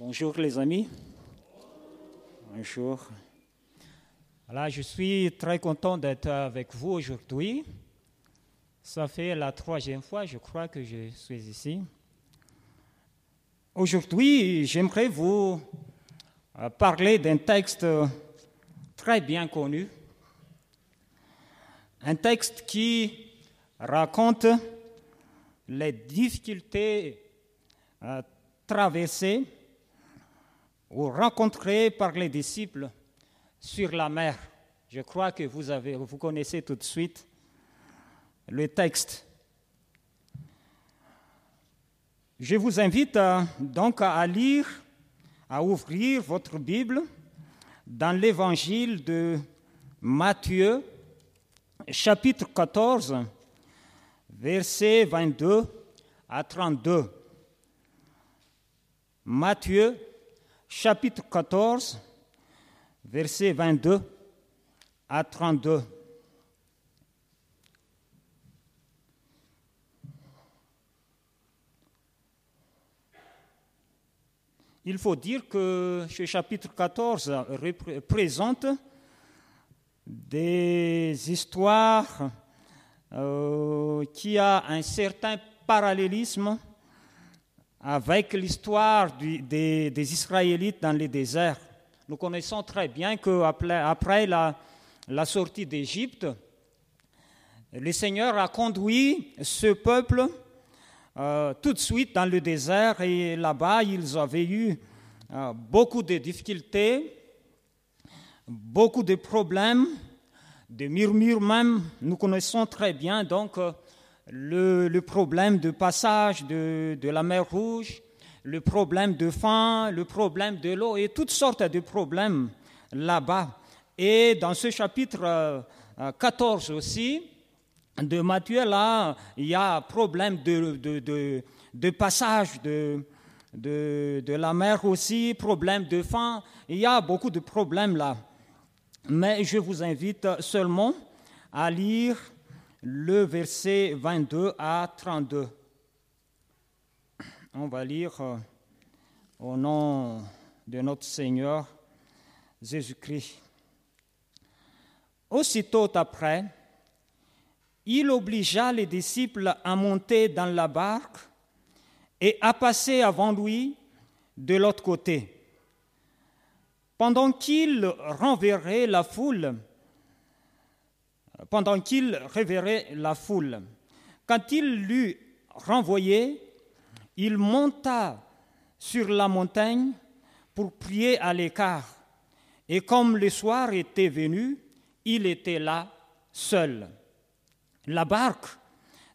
Bonjour les amis. Bonjour. Je suis très content d'être avec vous aujourd'hui. Ça fait la troisième fois, je crois, que je suis ici. Aujourd'hui, j'aimerais vous euh, parler d'un texte très bien connu. Un texte qui raconte les difficultés euh, traversées ou rencontrées par les disciples sur la mer. Je crois que vous, avez, vous connaissez tout de suite le texte. Je vous invite à, donc à lire, à ouvrir votre Bible dans l'évangile de Matthieu, chapitre 14, versets 22 à 32. Matthieu, chapitre 14, versets 22 à 32. Il faut dire que ce chapitre 14 représente des histoires euh, qui a un certain parallélisme avec l'histoire des, Israélites dans les déserts. Nous connaissons très bien qu'après après la, la sortie d'Égypte, le Seigneur a conduit ce peuple euh, tout de suite dans le désert et là-bas, ils avaient eu euh, beaucoup de difficultés, beaucoup de problèmes, des murmures même. Nous connaissons très bien donc euh, le, problème de passage de, de, la mer Rouge, le problème de faim, le problème de l'eau et toutes sortes de problèmes là-bas. Et dans ce chapitre 14 aussi, de Matthieu, là, il y a problème de, de, de, de passage de, de, de, la mer aussi, problème de faim. Il y a beaucoup de problèmes là. Mais je vous invite seulement à lire le verset 22 à 32. On va lire euh, au nom de notre Seigneur Jésus-Christ. Aussitôt après, il obligea les disciples à monter dans la barque et à passer avant lui de l'autre côté. Pendant qu'il renverrait la foule, pendant qu'il révérait la foule, quand il l'eut renvoyé, il monta sur la montagne pour prier à l'écart. Et comme le soir était venu, il était là seul. La barque,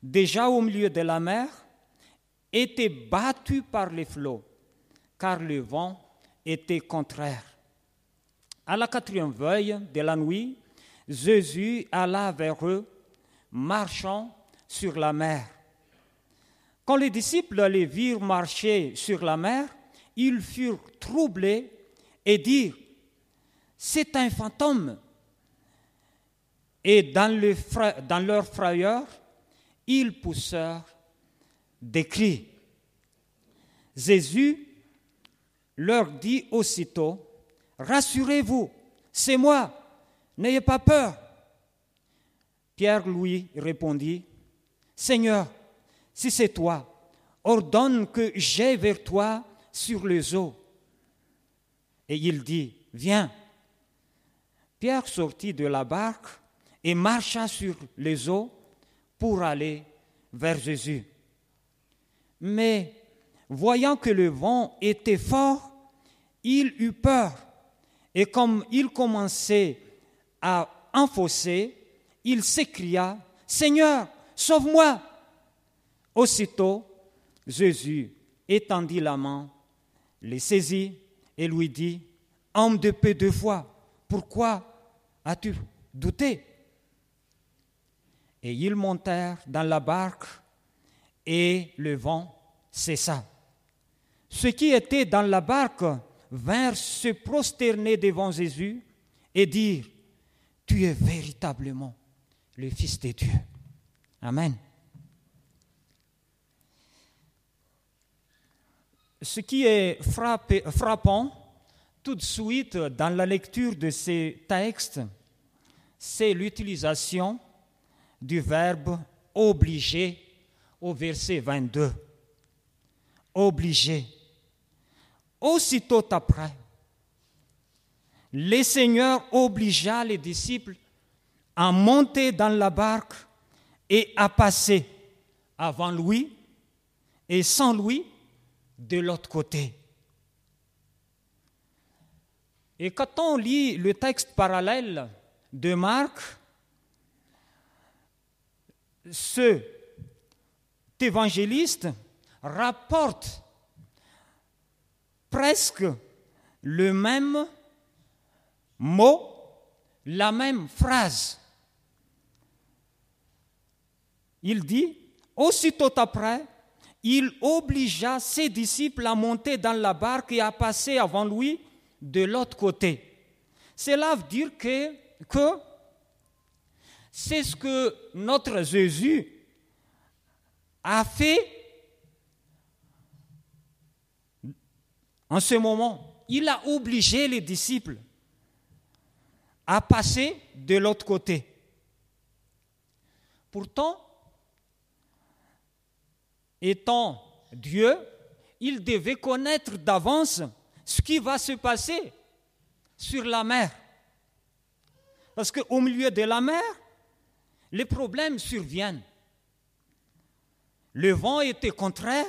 déjà au milieu de la mer, était battue par les flots, car le vent était contraire. À la quatrième veille de la nuit, Jésus alla vers eux, marchant sur la mer. Quand les disciples les virent marcher sur la mer, ils furent troublés et dirent, C'est un fantôme et dans, le dans leur frayeur, ils poussèrent des cris. Jésus leur dit aussitôt, Rassurez-vous, c'est moi, n'ayez pas peur. Pierre lui répondit, Seigneur, si c'est toi, ordonne que j'aie vers toi sur les eaux. Et il dit, Viens. Pierre sortit de la barque et marcha sur les eaux pour aller vers Jésus. Mais voyant que le vent était fort, il eut peur. Et comme il commençait à enfoncer, il s'écria, Seigneur, sauve-moi. Aussitôt, Jésus étendit la main, les saisit et lui dit, Homme de peu de foi, pourquoi as-tu douté? Et ils montèrent dans la barque et le vent cessa. Ceux qui étaient dans la barque vinrent se prosterner devant Jésus et dire, Tu es véritablement le Fils de Dieu. Amen. ce qui est frappant tout de suite dans la lecture de ces textes, c'est l'utilisation du verbe obligé au verset 22. Obligé. Aussitôt après, le Seigneur obligea les disciples à monter dans la barque et à passer avant lui et sans lui de l'autre côté. Et quand on lit le texte parallèle de Marc, ce évangéliste rapporte presque le même mot, la même phrase. Il dit, aussitôt après, il obligea ses disciples à monter dans la barque et à passer avant lui de l'autre côté. Cela veut dire que, que c'est ce que notre Jésus a fait en ce moment. Il a obligé les disciples à passer de l'autre côté. Pourtant, étant Dieu, il devait connaître d'avance ce qui va se passer sur la mer. Parce qu'au milieu de la mer, les problèmes surviennent. Le vent était contraire,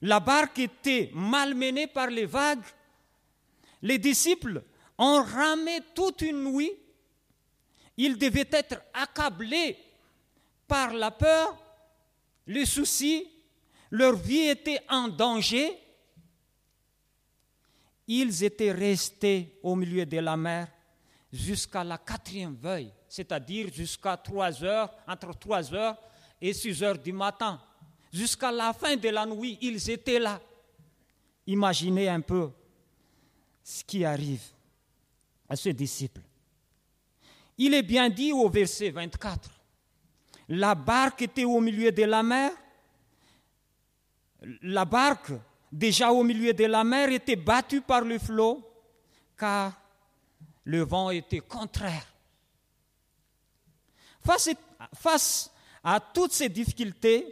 la barque était malmenée par les vagues, les disciples ont ramé toute une nuit, ils devaient être accablés par la peur, les soucis, leur vie était en danger. Ils étaient restés au milieu de la mer jusqu'à la quatrième veille, c'est-à-dire jusqu'à 3 heures, entre 3 heures et 6 heures du matin. Jusqu'à la fin de la nuit, ils étaient là. Imaginez un peu ce qui arrive à ce disciple. Il est bien dit au verset 24, la barque était au milieu de la mer, la barque déjà au milieu de la mer était battue par le flot, car le vent était contraire. Face, à toutes ces difficultés,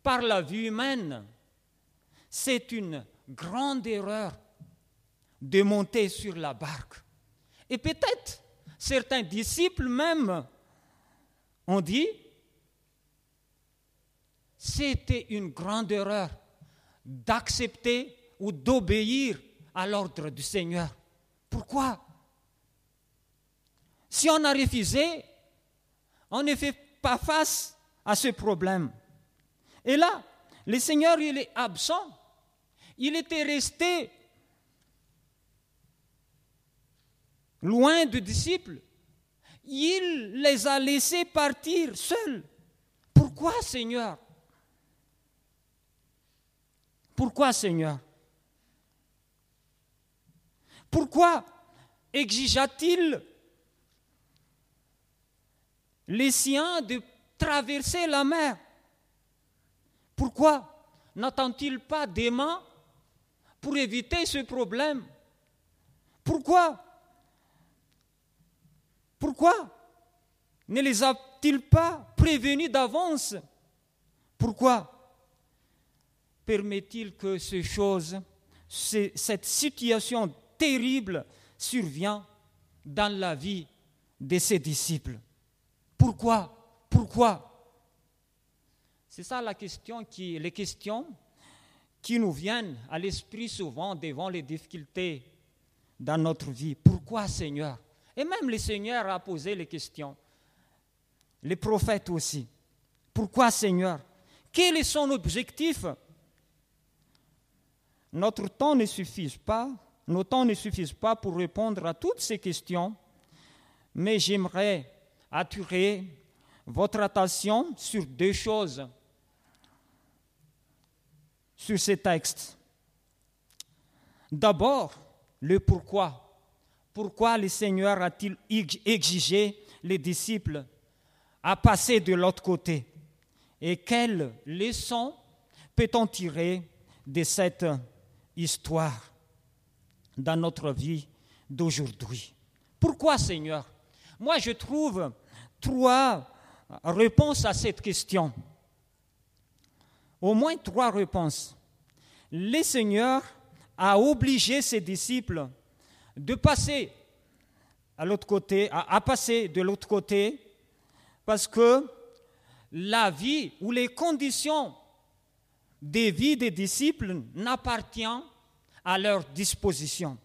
par la vue humaine, c'est une grande erreur de monter sur la barque. Et peut-être certains disciples même ont dit, c'était une grande erreur d'accepter ou d'obéir à l'ordre du Seigneur. Pourquoi? Si on a refusé, on ne fait pas face à ce problème. Et là, le Seigneur, il est absent. Il était resté loin des disciples. Il les a laissés partir seuls. Pourquoi, Seigneur? Pourquoi, Seigneur? Pourquoi exigea-t-il les siens de traverser la mer? Pourquoi n'attend-il pas des mains pour éviter ce problème? Pourquoi Pourquoi ne les a-t-il pas prévenus d'avance? Pourquoi permet-il que ces choses, cette situation terrible survient dans la vie de ses disciples? Pourquoi? Pourquoi? C'est ça la question qui, les questions qui nous viennent à l'esprit souvent devant les difficultés dans notre vie. Pourquoi Seigneur? Et même le Seigneur a posé les questions. Les prophètes aussi. Pourquoi Seigneur? Quel est son objectif? Notre temps ne suffit pas, nos temps ne suffisent pas pour répondre à toutes ces questions, mais j'aimerais attirer votre attention sur deux choses sur ces textes. D'abord, le pourquoi. Pourquoi le Seigneur a-t-il exigé les disciples à passer de l'autre côté? Et quelles leçons peut-on tirer de cette histoire dans notre vie d'aujourd'hui? Pourquoi, Seigneur? Moi, je trouve trois réponses à cette question. Au moins trois réponses. Le Seigneur a obligé ses disciples de passer à l'autre côté, à, passer de l'autre côté, parce que la vie ou les conditions des vies des disciples n'appartiennent à leur disposition.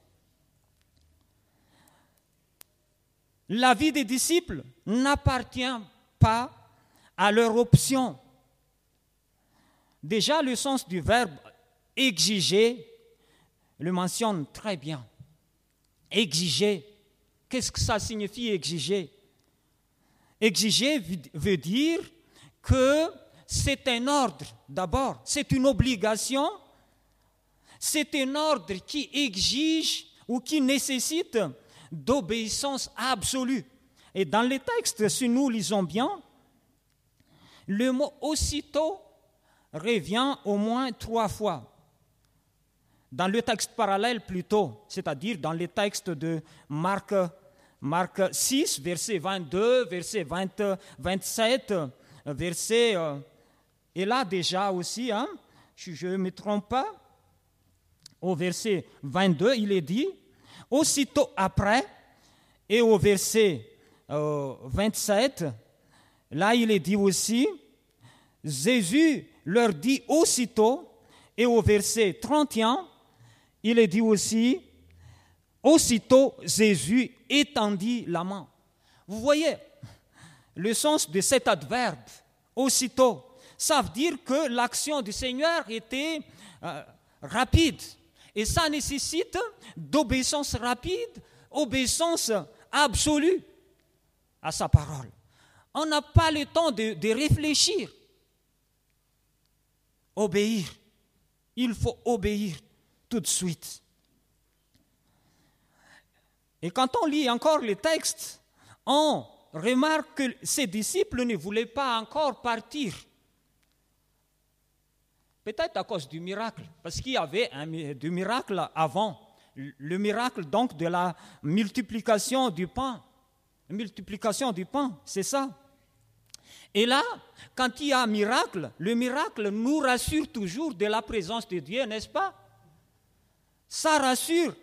La vie des disciples n'appartient pas à leur option. Déjà, le sens du verbe exiger le mentionne très bien. Exiger, qu'est-ce que ça signifie exiger? Exiger veut dire que c'est un ordre d'abord, c'est une obligation, c'est un ordre qui exige ou qui nécessite d'obéissance absolue. Et dans les textes, si nous lisons bien, le mot aussitôt revient au moins trois fois. Dans le texte parallèle plutôt, c'est-à-dire dans les textes de Marc, Marc 6, verset 22, verset 27, verset... Euh, et là déjà aussi, hein, je ne me trompe pas, au verset 22, il est dit, aussitôt après, et au verset 27, euh, là il est dit aussi, Jésus leur dit aussitôt, et au verset 31, il est dit aussi, aussitôt Jésus étendit la main. Vous voyez le sens de cet adverbe, aussitôt. Ça veut dire que l'action du Seigneur était euh, rapide. Et ça nécessite d'obéissance rapide, obéissance absolue à sa parole. On n'a pas le temps de, de réfléchir. Obéir. Il faut obéir tout de suite. Et quand on lit encore les textes, on remarque que ses disciples ne voulaient pas encore partir. Peut-être à cause du miracle, parce qu'il y avait un, du miracle avant, le miracle donc de la multiplication du pain. Multiplication du pain, c'est ça. Et là, quand il y a un miracle, le miracle nous rassure toujours de la présence de Dieu, n'est-ce pas? Ça rassure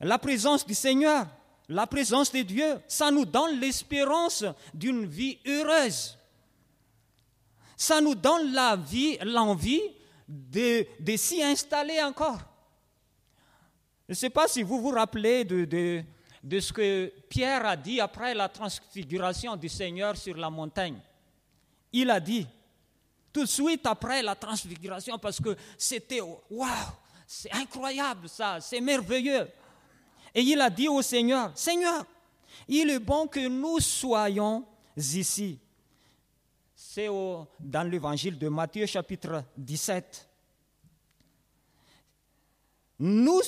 la présence du Seigneur, la présence de Dieu. Ça nous donne l'espérance d'une vie heureuse. Ça nous donne la vie, l'envie de, s'y installer encore. Je ne sais pas si vous vous rappelez de, de ce que Pierre a dit après la transfiguration du Seigneur sur la montagne. Il a dit, tout de suite après la transfiguration, parce que c'était, waouh, c'est incroyable ça, c'est merveilleux. Et il a dit au Seigneur, Seigneur, il est bon que nous soyons ici. C'est dans l'évangile de Matthieu chapitre 17. Nous,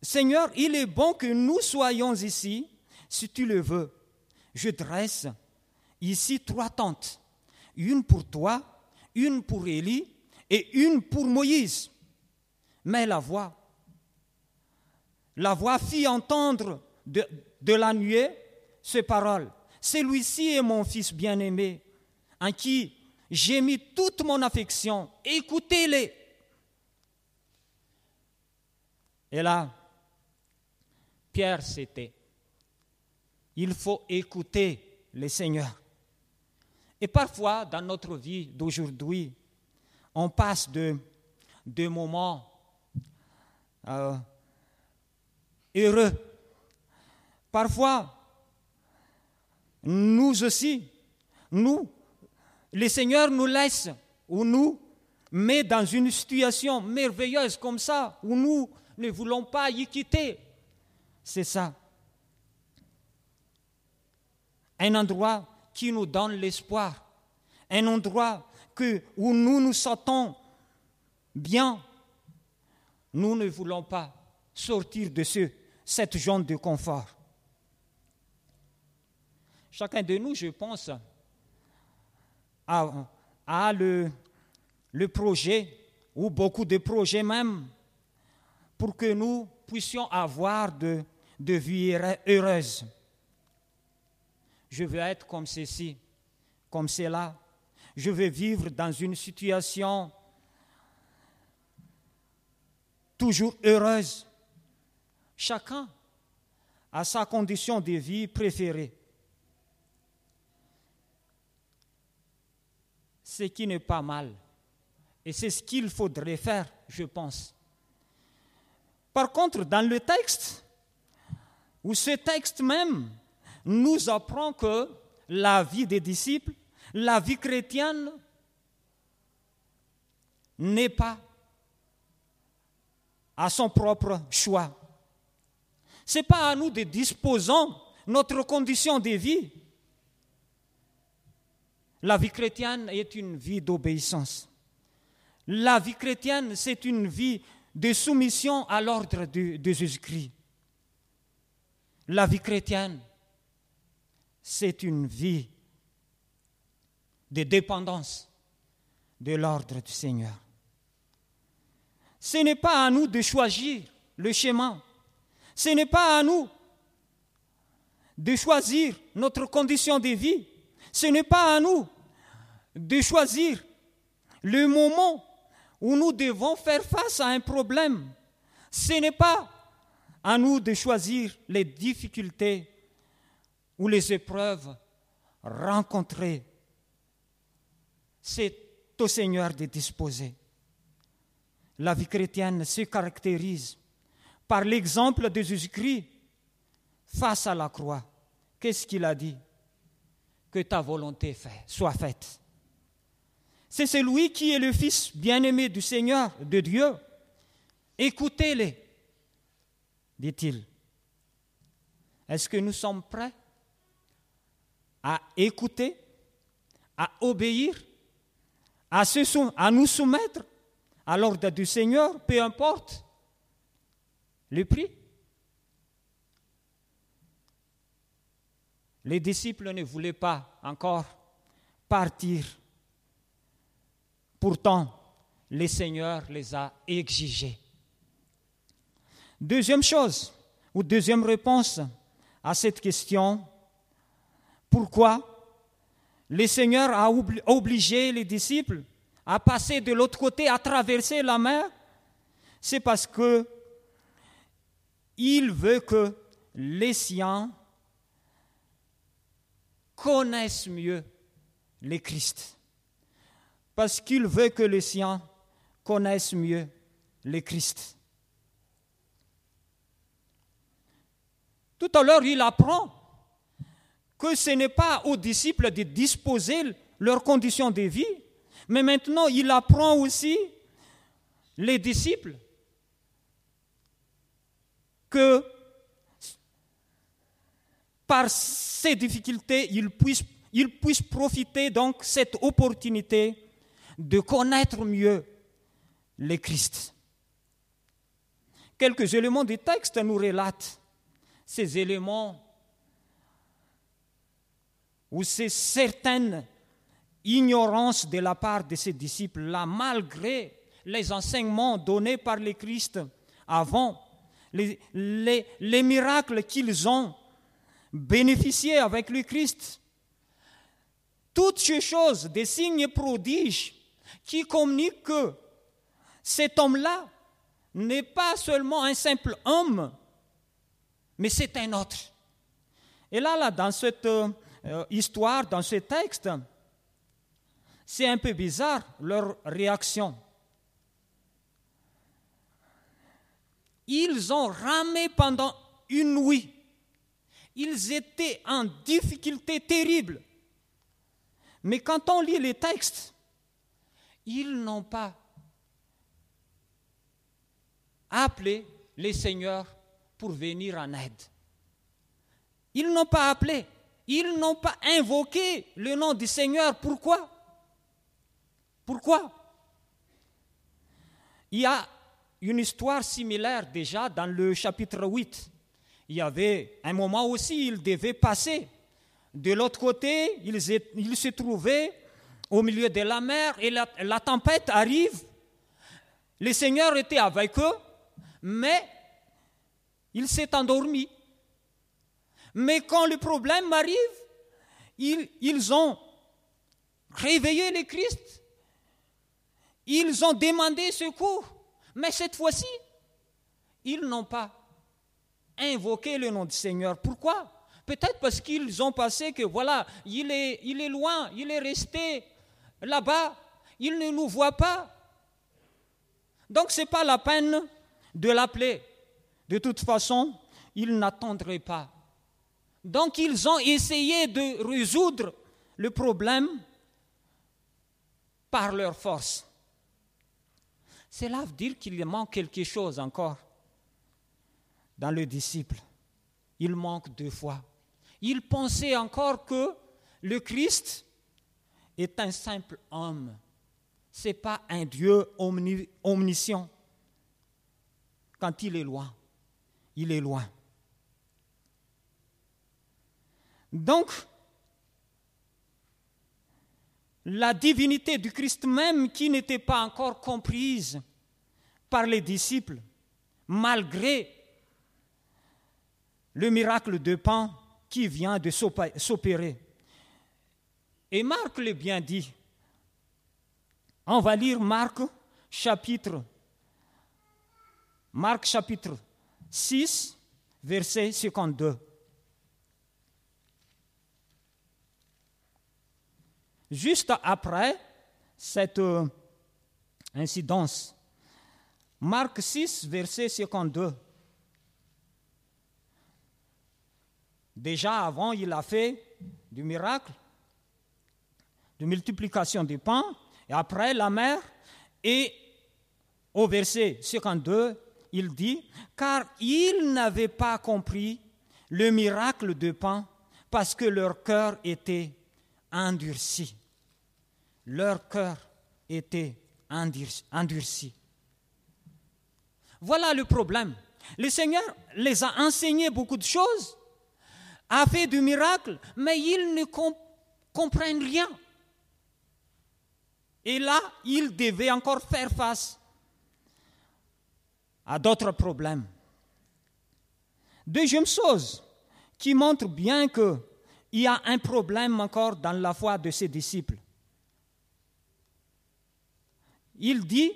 Seigneur, il est bon que nous soyons ici, si tu le veux. Je dresse ici trois tentes, une pour toi, une pour Élie et une pour Moïse. Mais la voix, la voix fit entendre de, la nuée ces paroles. Celui-ci est mon fils bien-aimé, en qui j'ai mis toute mon affection. Écoutez-les. Et là, Pierre c'était. Il faut écouter le Seigneur. Et parfois, dans notre vie d'aujourd'hui, on passe de moments euh, heureux. Parfois, nous aussi, nous, le Seigneur nous laisse ou nous met dans une situation merveilleuse comme ça, où nous ne voulons pas y quitter. C'est ça. Un endroit qui nous donne l'espoir. Un endroit que, où nous nous sentons bien. Nous ne voulons pas sortir de ce, cette zone de confort. Chacun de nous, je pense, a, le, le projet ou beaucoup de projets même, pour que nous puissions avoir de, de vie heureuse. Je veux être comme ceci, comme cela. Je veux vivre dans une situation toujours heureuse. Chacun a sa condition de vie préférée. Ce qui n'est pas mal. Et c'est ce qu'il faudrait faire, je pense. Par contre, dans le texte, où ce texte même nous apprend que la vie des disciples, la vie chrétienne, n'est pas à son propre choix. Ce n'est pas à nous de disposer notre condition de vie. La vie chrétienne est une vie d'obéissance. La vie chrétienne, c'est une vie de soumission à l'ordre de, de Jésus-Christ. La vie chrétienne, c'est une vie de dépendance de l'ordre du Seigneur. Ce n'est pas à nous de choisir le chemin. Ce n'est pas à nous de choisir notre condition de vie. Ce n'est pas à nous de choisir le moment où nous devons faire face à un problème. Ce n'est pas à nous de choisir les difficultés ou les épreuves rencontrées. C'est au Seigneur de disposer. La vie chrétienne se caractérise par l'exemple de Jésus-Christ face à la croix. Qu'est-ce qu'il a dit? Que ta volonté soit faite. C'est celui qui est le Fils bien-aimé du Seigneur, de Dieu. Écoutez-les, dit-il. Est-ce que nous sommes prêts à écouter, à obéir, à, à nous soumettre à l'ordre du Seigneur, peu importe le prix. Les disciples ne voulaient pas encore partir. Pourtant, le Seigneur les a exigés. Deuxième chose, ou deuxième réponse à cette question, pourquoi le Seigneur a obligé les disciples à passer de l'autre côté, à traverser la mer, c'est parce que il veut que les siens connaissent mieux les Christ. Parce qu'il veut que les siens connaissent mieux les Christ. Tout à l'heure, il apprend que ce n'est pas aux disciples de disposer leurs conditions de vie, mais maintenant il apprend aussi les disciples que par ces difficultés, ils puissent, ils puissent profiter donc cette opportunité de connaître mieux le Christ. Quelques éléments du texte nous relatent ces éléments ou ces certaines ignorance de la part de ses disciples-là, malgré les enseignements donnés par le Christ avant, les, les, miracles qu'ils ont bénéficiés avec le Christ. Toutes ces choses, des signes prodiges qui communiquent que cet homme-là n'est pas seulement un simple homme, mais c'est un autre. Et là, là dans cette euh, histoire, dans ce texte, c'est un peu bizarre leur réaction. Ils ont ramé pendant une nuit. Ils étaient en difficulté terrible. Mais quand on lit les textes, ils n'ont pas appelé les seigneurs pour venir en aide. Ils n'ont pas appelé, ils n'ont pas invoqué le nom du Seigneur. Pourquoi? Pourquoi? Il y a une histoire similaire déjà dans le chapitre 8. Il y avait un moment aussi, ils devaient passer. De l'autre côté, ils, se trouvaient au milieu de la mer et la, tempête arrive. Le Seigneur était avec eux, mais il s'est endormi. Mais quand le problème arrive, ils, ils ont réveillé le Christ. Ils ont demandé secours. Mais cette fois-ci, ils n'ont pas invoqué le nom du Seigneur. Pourquoi? Peut-être parce qu'ils ont pensé que voilà, il est, il est loin, il est resté là-bas, il ne nous voit pas. Donc ce n'est pas la peine de l'appeler. De toute façon, il n'attendrait pas. Donc ils ont essayé de résoudre le problème par leur force. Cela veut dire qu'il manque quelque chose encore dans le disciple. Il manque deux fois. Il pensait encore que le Christ est un simple homme. Ce n'est pas un Dieu omniscient. Quand il est loin, il est loin. Donc, la divinité du Christ même qui n'était pas encore comprise par les disciples, malgré le miracle de pain qui vient de s'opérer. Et Marc l'a bien dit. On va lire Marc chapitre Marc chapitre 6 verset 52. Juste après cette euh, incidence, Marc 6 verset 52. Déjà avant, il a fait du miracle, de multiplication du pain, et après la mer. Et au verset 52, il dit, car ils n'avaient pas compris le miracle du pain parce que leur cœur était endurci. Leur cœur était endurci. Voilà le problème. Le Seigneur les a enseigné beaucoup de choses, a fait du miracle, mais ils ne comprennent rien. Et là, ils devaient encore faire face à d'autres problèmes. Deuxième chose qui montre bien qu'il y a un problème encore dans la foi de ses disciples. Il dit,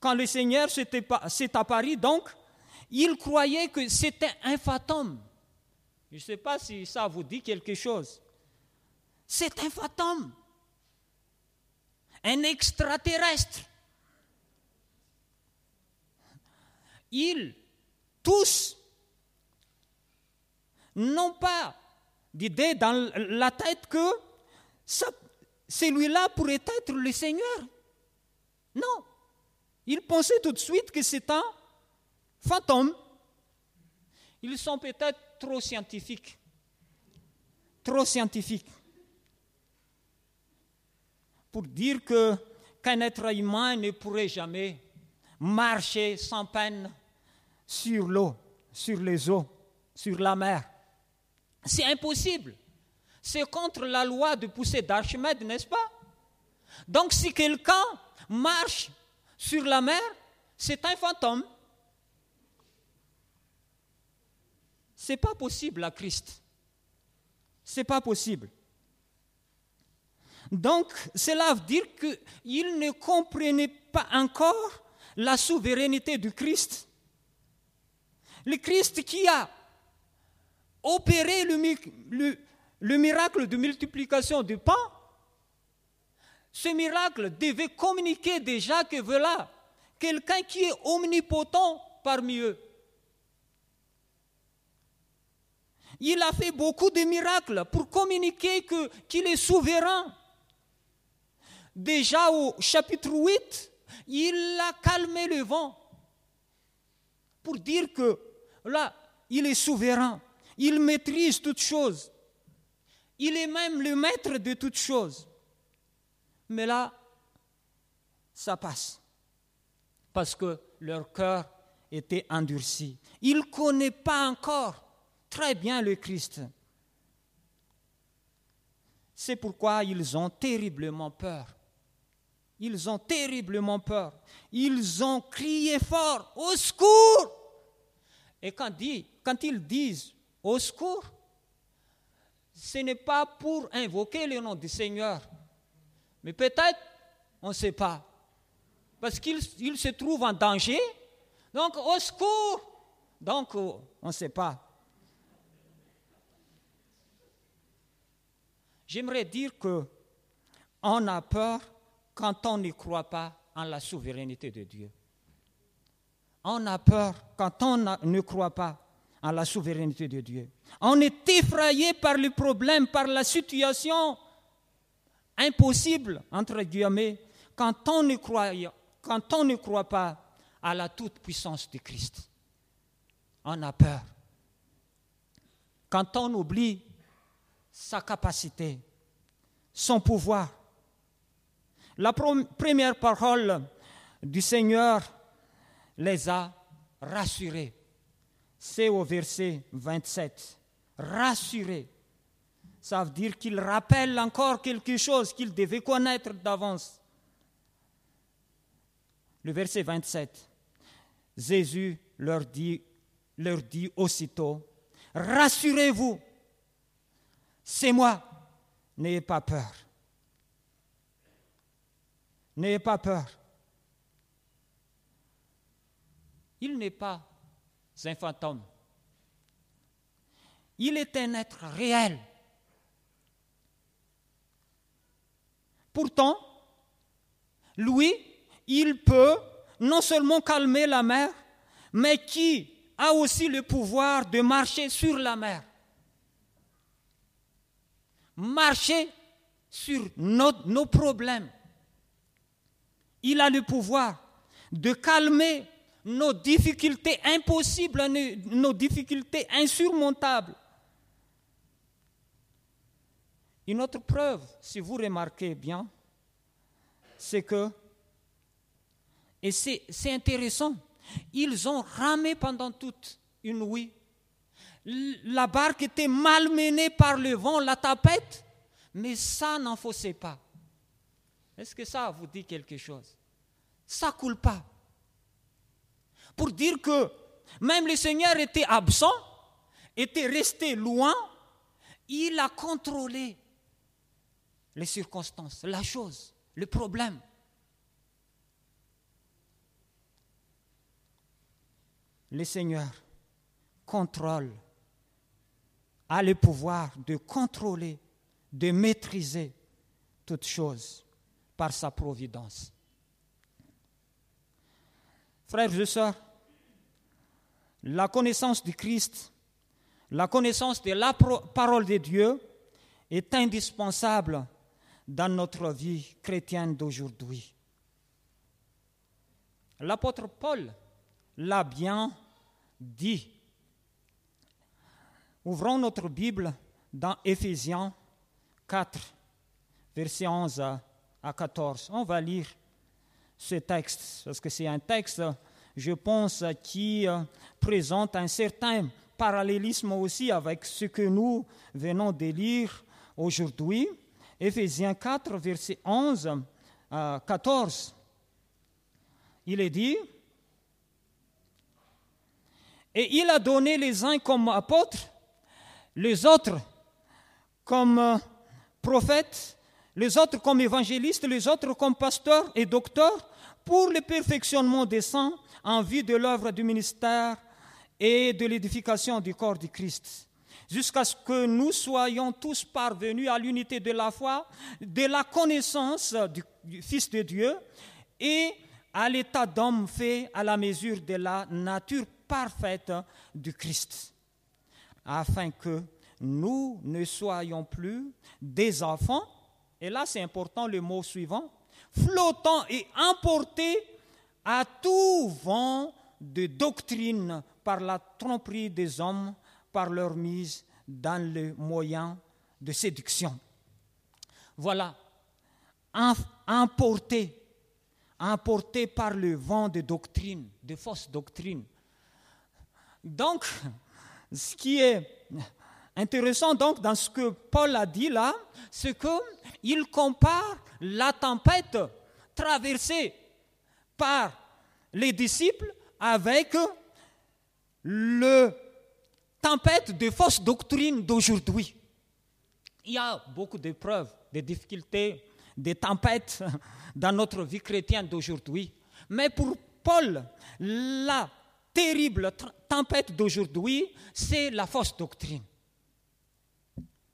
quand le Seigneur s'est apparu, donc, il croyait que c'était un fantôme. Je ne sais pas si ça vous dit quelque chose. C'est un fantôme, un extraterrestre. Ils, tous, n'ont pas d'idée dans la tête que celui-là pourrait être le Seigneur. Non. Ils pensaient tout de suite que c'est un fantôme. Ils sont peut-être trop scientifiques. Trop scientifiques. Pour dire que qu'un être humain ne pourrait jamais marcher sans peine sur l'eau, sur les eaux, sur la mer. C'est impossible. C'est contre la loi de poussée d'Archimède, n'est-ce pas? Donc si quelqu'un marche sur la mer, c'est un fantôme. C'est pas possible à Christ. C'est pas possible. Donc, cela veut dire qu'il ne comprenait pas encore la souveraineté du Christ. Le Christ qui a opéré le, le miracle de multiplication du pain ce miracle devait communiquer déjà que voilà, quelqu'un qui est omnipotent parmi eux. Il a fait beaucoup de miracles pour communiquer que, qu'il est souverain. Déjà au chapitre 8, il a calmé le vent pour dire que là, il est souverain, il maîtrise toutes choses, il est même le maître de toutes choses. Mais là, ça passe. Parce que leur cœur était endurci. Ils ne connaissent pas encore très bien le Christ. C'est pourquoi ils ont terriblement peur. Ils ont terriblement peur. Ils ont crié fort, au secours. Et quand, quand ils disent au secours, ce n'est pas pour invoquer le nom du Seigneur. Mais peut-être, on ne sait pas. Parce qu'ils se trouvent en danger. Donc, au secours. Donc, on ne sait pas. J'aimerais dire que on a peur quand on ne croit pas en la souveraineté de Dieu. On a peur quand on ne croit pas en la souveraineté de Dieu. On est effrayé par le problème, par la situation impossible, entre guillemets, quand on ne croit, quand on ne croit pas à la toute-puissance de Christ. On a peur. Quand on oublie sa capacité, son pouvoir. La première parole du Seigneur les a rassurés. C'est au verset 27. Rassurés. Ça veut dire qu'il rappelle encore quelque chose qu'il devait connaître d'avance. Le verset 27. Jésus leur dit, leur dit aussitôt, Rassurez-vous, c'est moi. N'ayez pas peur. N'ayez pas peur. Il n'est pas un fantôme. Il est un être réel. Pourtant, lui, il peut non seulement calmer la mer, mais qui a aussi le pouvoir de marcher sur la mer marcher sur nos, problèmes. Il a le pouvoir de calmer nos difficultés impossibles, nos difficultés insurmontables. Une autre preuve, si vous remarquez bien, c'est que, et c'est intéressant, ils ont ramé pendant toute une nuit la barque était malmenée par le vent, la tapette, mais ça n'en faussait pas. Est-ce que ça vous dit quelque chose? Ça coule pas. Pour dire que même le Seigneur était absent, était resté loin, il a contrôlé les circonstances, la chose, le problème. Le Seigneur contrôle a le pouvoir de contrôler, de maîtriser toutes choses par sa providence. Frères et sœurs, la connaissance du Christ, la connaissance de la parole de Dieu est indispensable dans notre vie chrétienne d'aujourd'hui. L'apôtre Paul l'a bien dit Ouvrons notre Bible dans Éphésiens 4, versets 11 à 14. On va lire ce texte, parce que c'est un texte, je pense, qui euh, présente un certain parallélisme aussi avec ce que nous venons de lire aujourd'hui. Éphésiens 4, versets 11 à 14. Il est dit, et il a donné les uns comme apôtres, les autres comme euh, prophètes, les autres comme évangélistes, les autres comme pasteurs et docteurs, pour le perfectionnement des saints en vue de l'œuvre du ministère et de l'édification du corps du Christ, jusqu'à ce que nous soyons tous parvenus à l'unité de la foi, de la connaissance du, Fils de Dieu et à l'état d'homme fait à la mesure de la nature parfaite du Christ afin que nous ne soyons plus des enfants, et là c'est important le mot suivant, flottants et emportés à tout vent de doctrine par la tromperie des hommes, par leur mise dans le moyen de séduction. Voilà, emportés, emportés par le vent de doctrine, de fausses doctrines. Donc, ce qui est intéressant donc dans ce que Paul a dit là, c'est qu'il compare la tempête traversée par les disciples avec le tempête de fausses doctrines d'aujourd'hui. Il y a beaucoup de preuves, de difficultés, des tempêtes dans notre vie chrétienne d'aujourd'hui. Mais pour Paul, la terrible tempête d'aujourd'hui, c'est la fausse doctrine.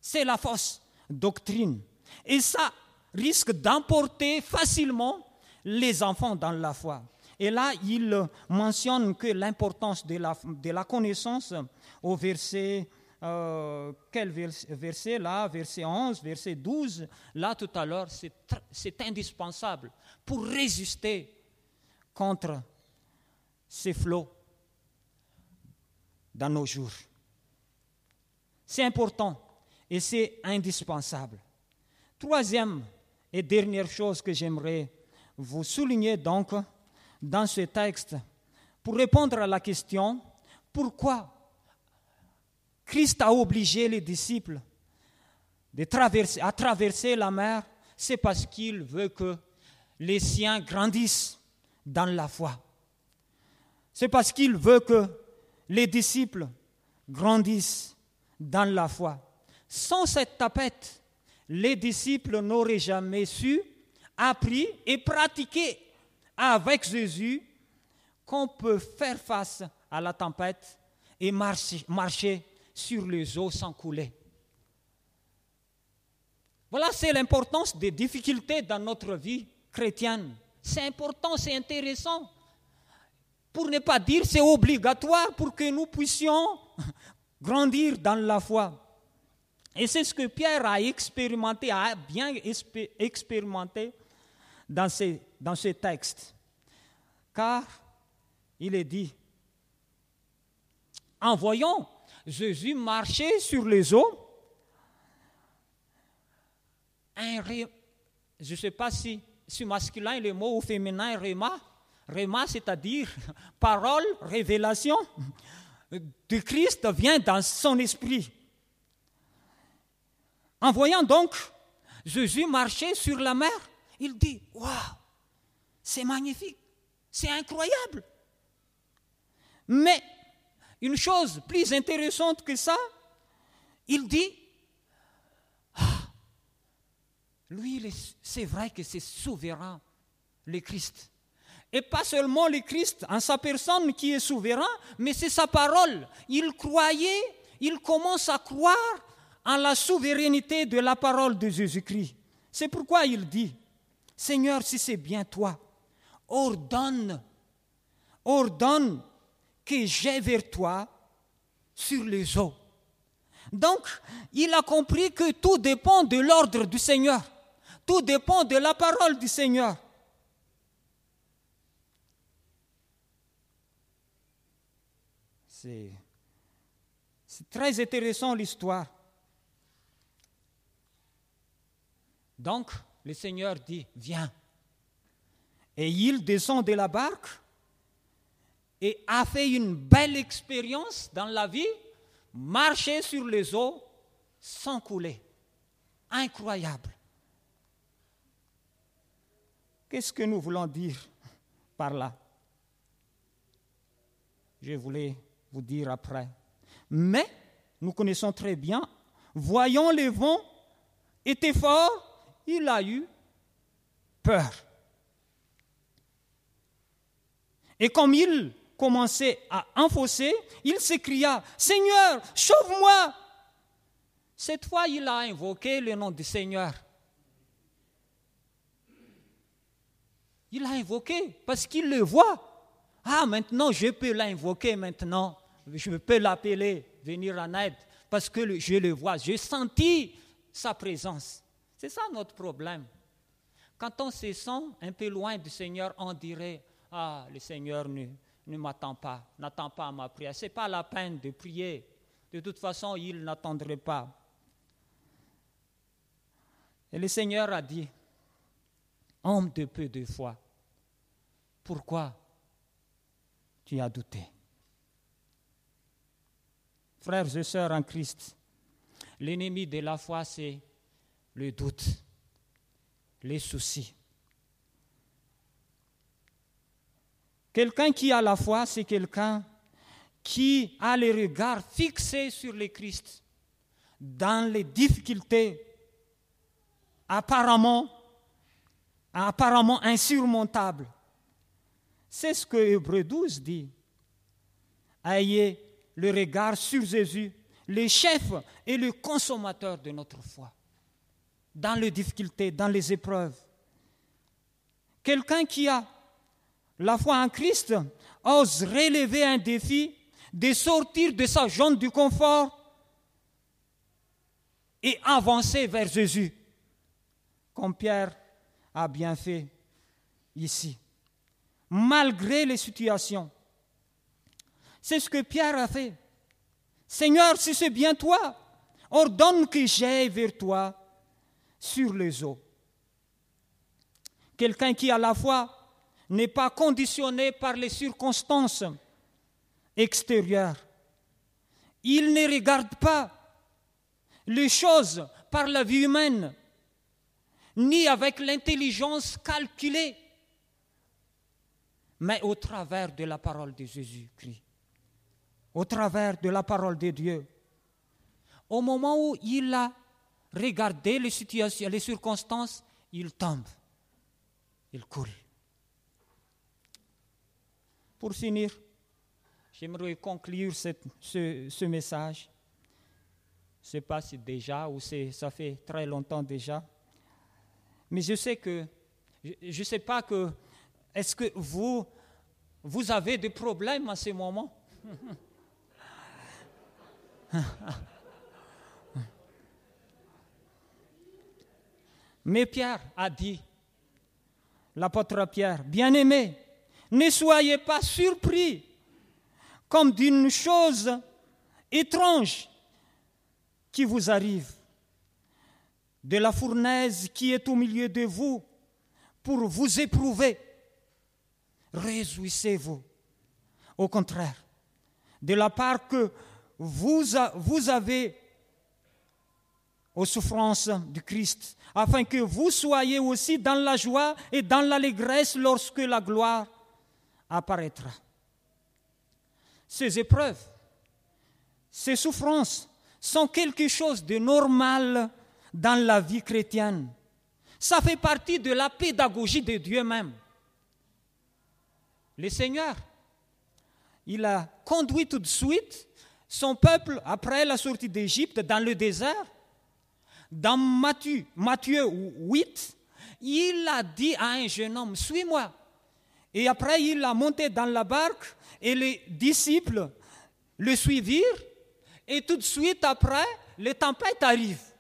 C'est la fausse doctrine. Et ça risque d'emporter facilement les enfants dans la foi. Et là, il mentionne que l'importance de la, de la, connaissance au verset, euh, quel verset là, verset 11, verset 12, là tout à l'heure, c'est indispensable pour résister contre ces flots dans nos jours. C'est important et c'est indispensable. Troisième et dernière chose que j'aimerais vous souligner donc dans ce texte, pour répondre à la question, pourquoi Christ a obligé les disciples à traverser la mer, c'est parce qu'il veut que les siens grandissent dans la foi. C'est parce qu'il veut que les disciples grandissent dans la foi. Sans cette tapette, les disciples n'auraient jamais su, appris et pratiqué avec Jésus qu'on peut faire face à la tempête et marcher sur les eaux sans couler. Voilà, c'est l'importance des difficultés dans notre vie chrétienne. C'est important, c'est intéressant. Pour ne pas dire c'est obligatoire pour que nous puissions grandir dans la foi. Et c'est ce que Pierre a expérimenté, a bien expérimenté dans ces, dans ce texte. Car il est dit, en voyant Jésus marcher sur les eaux, je ne sais pas si si masculin le mot ou féminin rema. Rema, c'est-à-dire parole, révélation de Christ vient dans son esprit. En voyant donc Jésus marcher sur la mer, il dit Waouh, c'est magnifique, c'est incroyable. Mais une chose plus intéressante que ça, il dit Lui, c'est vrai que c'est souverain, le Christ. Et pas seulement le Christ en sa personne qui est souverain, mais c'est sa parole. Il croyait, il commence à croire en la souveraineté de la parole de Jésus-Christ. C'est pourquoi il dit, Seigneur, si c'est bien toi, ordonne, ordonne que j'aie vers toi sur les eaux. Donc, il a compris que tout dépend de l'ordre du Seigneur. Tout dépend de la parole du Seigneur. C'est très intéressant l'histoire. Donc, le Seigneur dit, viens. Et il descend de la barque et a fait une belle expérience dans la vie, marcher sur les eaux sans couler. Incroyable. Qu'est-ce que nous voulons dire par là? Je voulais vous dire après. Mais nous connaissons très bien, voyant les vents étaient forts, il a eu peur. Et comme il commençait à enfoncer, il s'écria, Seigneur, sauve-moi. Cette fois, il a invoqué le nom du Seigneur. Il l'a invoqué parce qu'il le voit. Ah, maintenant, je peux l'invoquer maintenant. Je peux l'appeler, venir en aide, parce que je le vois. J'ai senti sa présence. C'est ça notre problème. Quand on se sent un peu loin du Seigneur, on dirait Ah, le Seigneur ne, ne m'attend pas, n'attend pas ma prière. Ce n'est pas la peine de prier. De toute façon, il n'attendrait pas. Et le Seigneur a dit Homme de peu de foi, pourquoi tu as douté? Frères et sœurs en Christ, l'ennemi de la foi, c'est le doute, les soucis. Quelqu'un qui a la foi, c'est quelqu'un qui a les regards fixés sur le Christ dans les difficultés apparemment, apparemment insurmontables. C'est ce que Hébreu 12 dit. Ayez le regard sur Jésus, le chef et le consommateur de notre foi, dans les difficultés, dans les épreuves. Quelqu'un qui a la foi en Christ ose relever un défi de sortir de sa zone du confort et avancer vers Jésus, comme Pierre a bien fait ici, malgré les situations. C'est ce que Pierre a fait. Seigneur, si c'est bien toi, ordonne que j'aille vers toi sur les eaux. Quelqu'un qui à la foi n'est pas conditionné par les circonstances extérieures. Il ne regarde pas les choses par la vie humaine, ni avec l'intelligence calculée, mais au travers de la parole de Jésus-Christ, au travers de la parole de Dieu. Au moment où il a regardé les situations, les circonstances, il tombe, il coule. Pour finir, j'aimerais conclure ce, message. Je ne sais pas si déjà ou ça fait très longtemps déjà. Mais je sais que, je ne sais pas que, est-ce que vous, vous avez des problèmes à ce moment? Mais Pierre a dit, l'apôtre Pierre, bien-aimé, ne soyez pas surpris comme d'une chose étrange qui vous arrive, de la fournaise qui est au milieu de vous pour vous éprouver. Réjouissez-vous. Au contraire, de la part que vous, vous avez aux souffrances du Christ, afin que vous soyez aussi dans la joie et dans l'allégresse lorsque la gloire apparaîtra. Ces épreuves, ces souffrances sont quelque chose de normal dans la vie chrétienne. Ça fait partie de la pédagogie de Dieu même. Le Seigneur, il a conduit tout de suite son peuple après la sortie d'Égypte dans le désert. Dans Matthieu, Matthieu 8, il a dit à un jeune homme, suis-moi. Et après, il a monté dans la barque et les disciples le suivirent. Et tout de suite après, les tempêtes arrivent.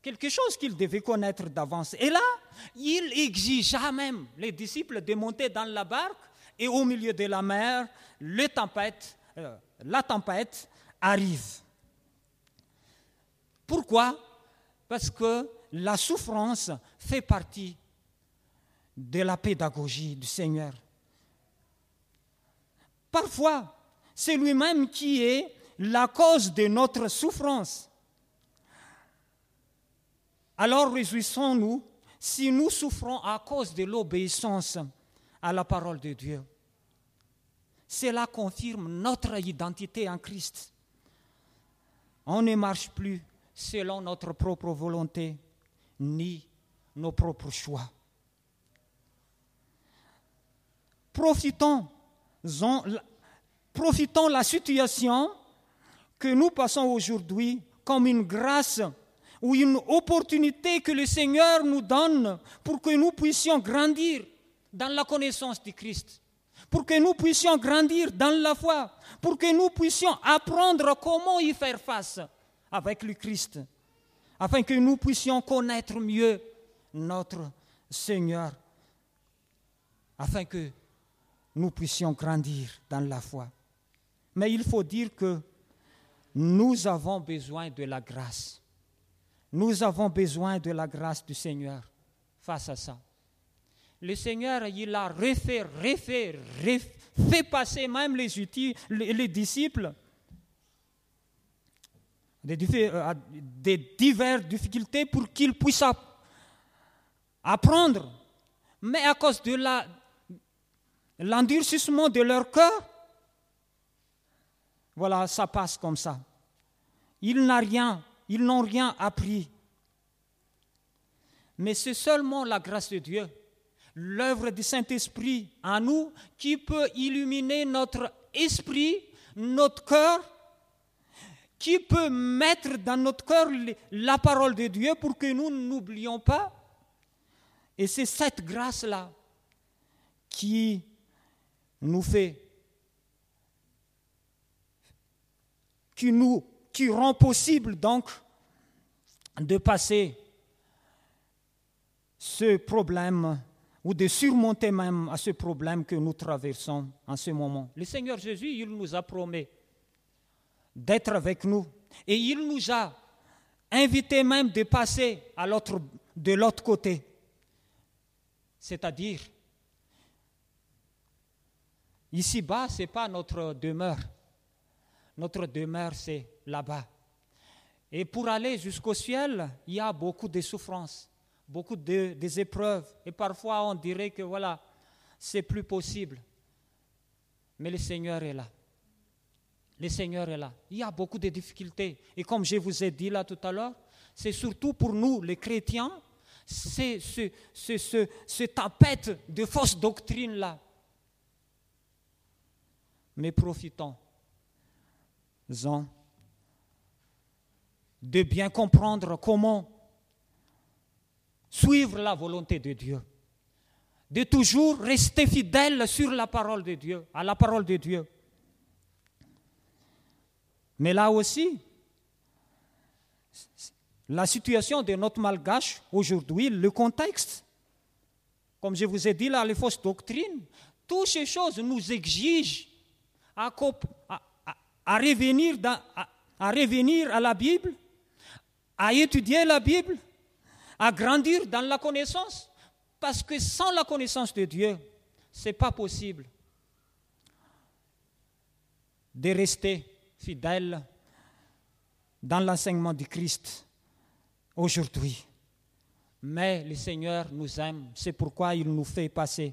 Quelque chose qu'il devait connaître d'avance. Et là, il exigea même les disciples de monter dans la barque et au milieu de la mer, euh, la tempête arrive. Pourquoi? Parce que la souffrance fait partie de la pédagogie du Seigneur. Parfois, c'est lui-même qui est la cause de notre souffrance. Alors réjouissons-nous si nous souffrons à cause de l'obéissance à la parole de Dieu. Cela confirme notre identité en Christ. On ne marche plus selon notre propre volonté, ni nos propres choix. Profitons, la situation que nous passons aujourd'hui comme une grâce ou une opportunité que le Seigneur nous donne pour que nous puissions grandir dans la connaissance du Christ, pour que nous puissions grandir dans la foi, pour que nous puissions apprendre comment y faire face avec le Christ, afin que nous puissions connaître mieux notre Seigneur, afin que nous puissions grandir dans la foi. Mais il faut dire que nous avons besoin de la grâce. Nous avons besoin de la grâce du Seigneur face à ça. Le Seigneur, il a refait, refait, refait passer même les, les, disciples des, euh, des diverses difficultés pour qu'ils puissent apprendre. Mais à cause de la l'endurcissement de leur cœur, voilà, ça passe comme ça. Ils n'ont rien, ils n'ont rien appris. Mais c'est seulement la grâce de Dieu, l'œuvre du Saint-Esprit en nous qui peut illuminer notre esprit, notre cœur, qui peut mettre dans notre cœur la parole de Dieu pour que nous n'oublions pas. Et c'est cette grâce-là qui nous fait, qui nous, rend possible donc de passer ce problème ou de surmonter même à ce problème que nous traversons en ce moment. Le Seigneur Jésus, il nous a promis d'être avec nous et il nous a invités même de passer de l'autre côté. C'est-à-dire, ici-bas, ce n'est pas notre demeure. Notre demeure, c'est là-bas. Et pour aller jusqu'au ciel, il y a beaucoup de souffrances beaucoup de, des épreuves. Et parfois, on dirait que voilà, c'est plus possible. Mais le Seigneur est là. Le Seigneur est là. Il y a beaucoup de difficultés. Et comme je vous ai dit là tout à l'heure, c'est surtout pour nous, les chrétiens, c'est ce, ce, ce, ce tapette de fausses doctrines-là. Mais profitons-en de bien comprendre comment suivre la volonté de Dieu, de toujours rester fidèle sur la parole de Dieu, à la parole de Dieu. Mais là aussi, la situation de notre malgache aujourd'hui, le contexte, comme je vous ai dit là, les fausses doctrines, toutes ces choses nous exigent à, revenir, à revenir à la Bible, à étudier la Bible, à grandir dans la connaissance. Parce que sans la connaissance de Dieu, ce n'est pas possible de rester fidèle dans l'enseignement du Christ aujourd'hui. Mais le Seigneur nous aime, c'est pourquoi il nous fait passer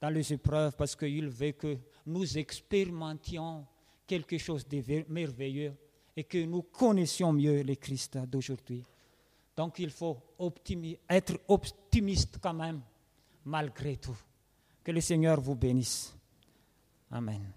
dans les épreuves, parce qu'il veut que nous expérimentions quelque chose de merveilleux et que nous connaissions mieux le Christ d'aujourd'hui. Donc il faut être optimiste quand même, malgré tout. Que le Seigneur vous bénisse. Amen.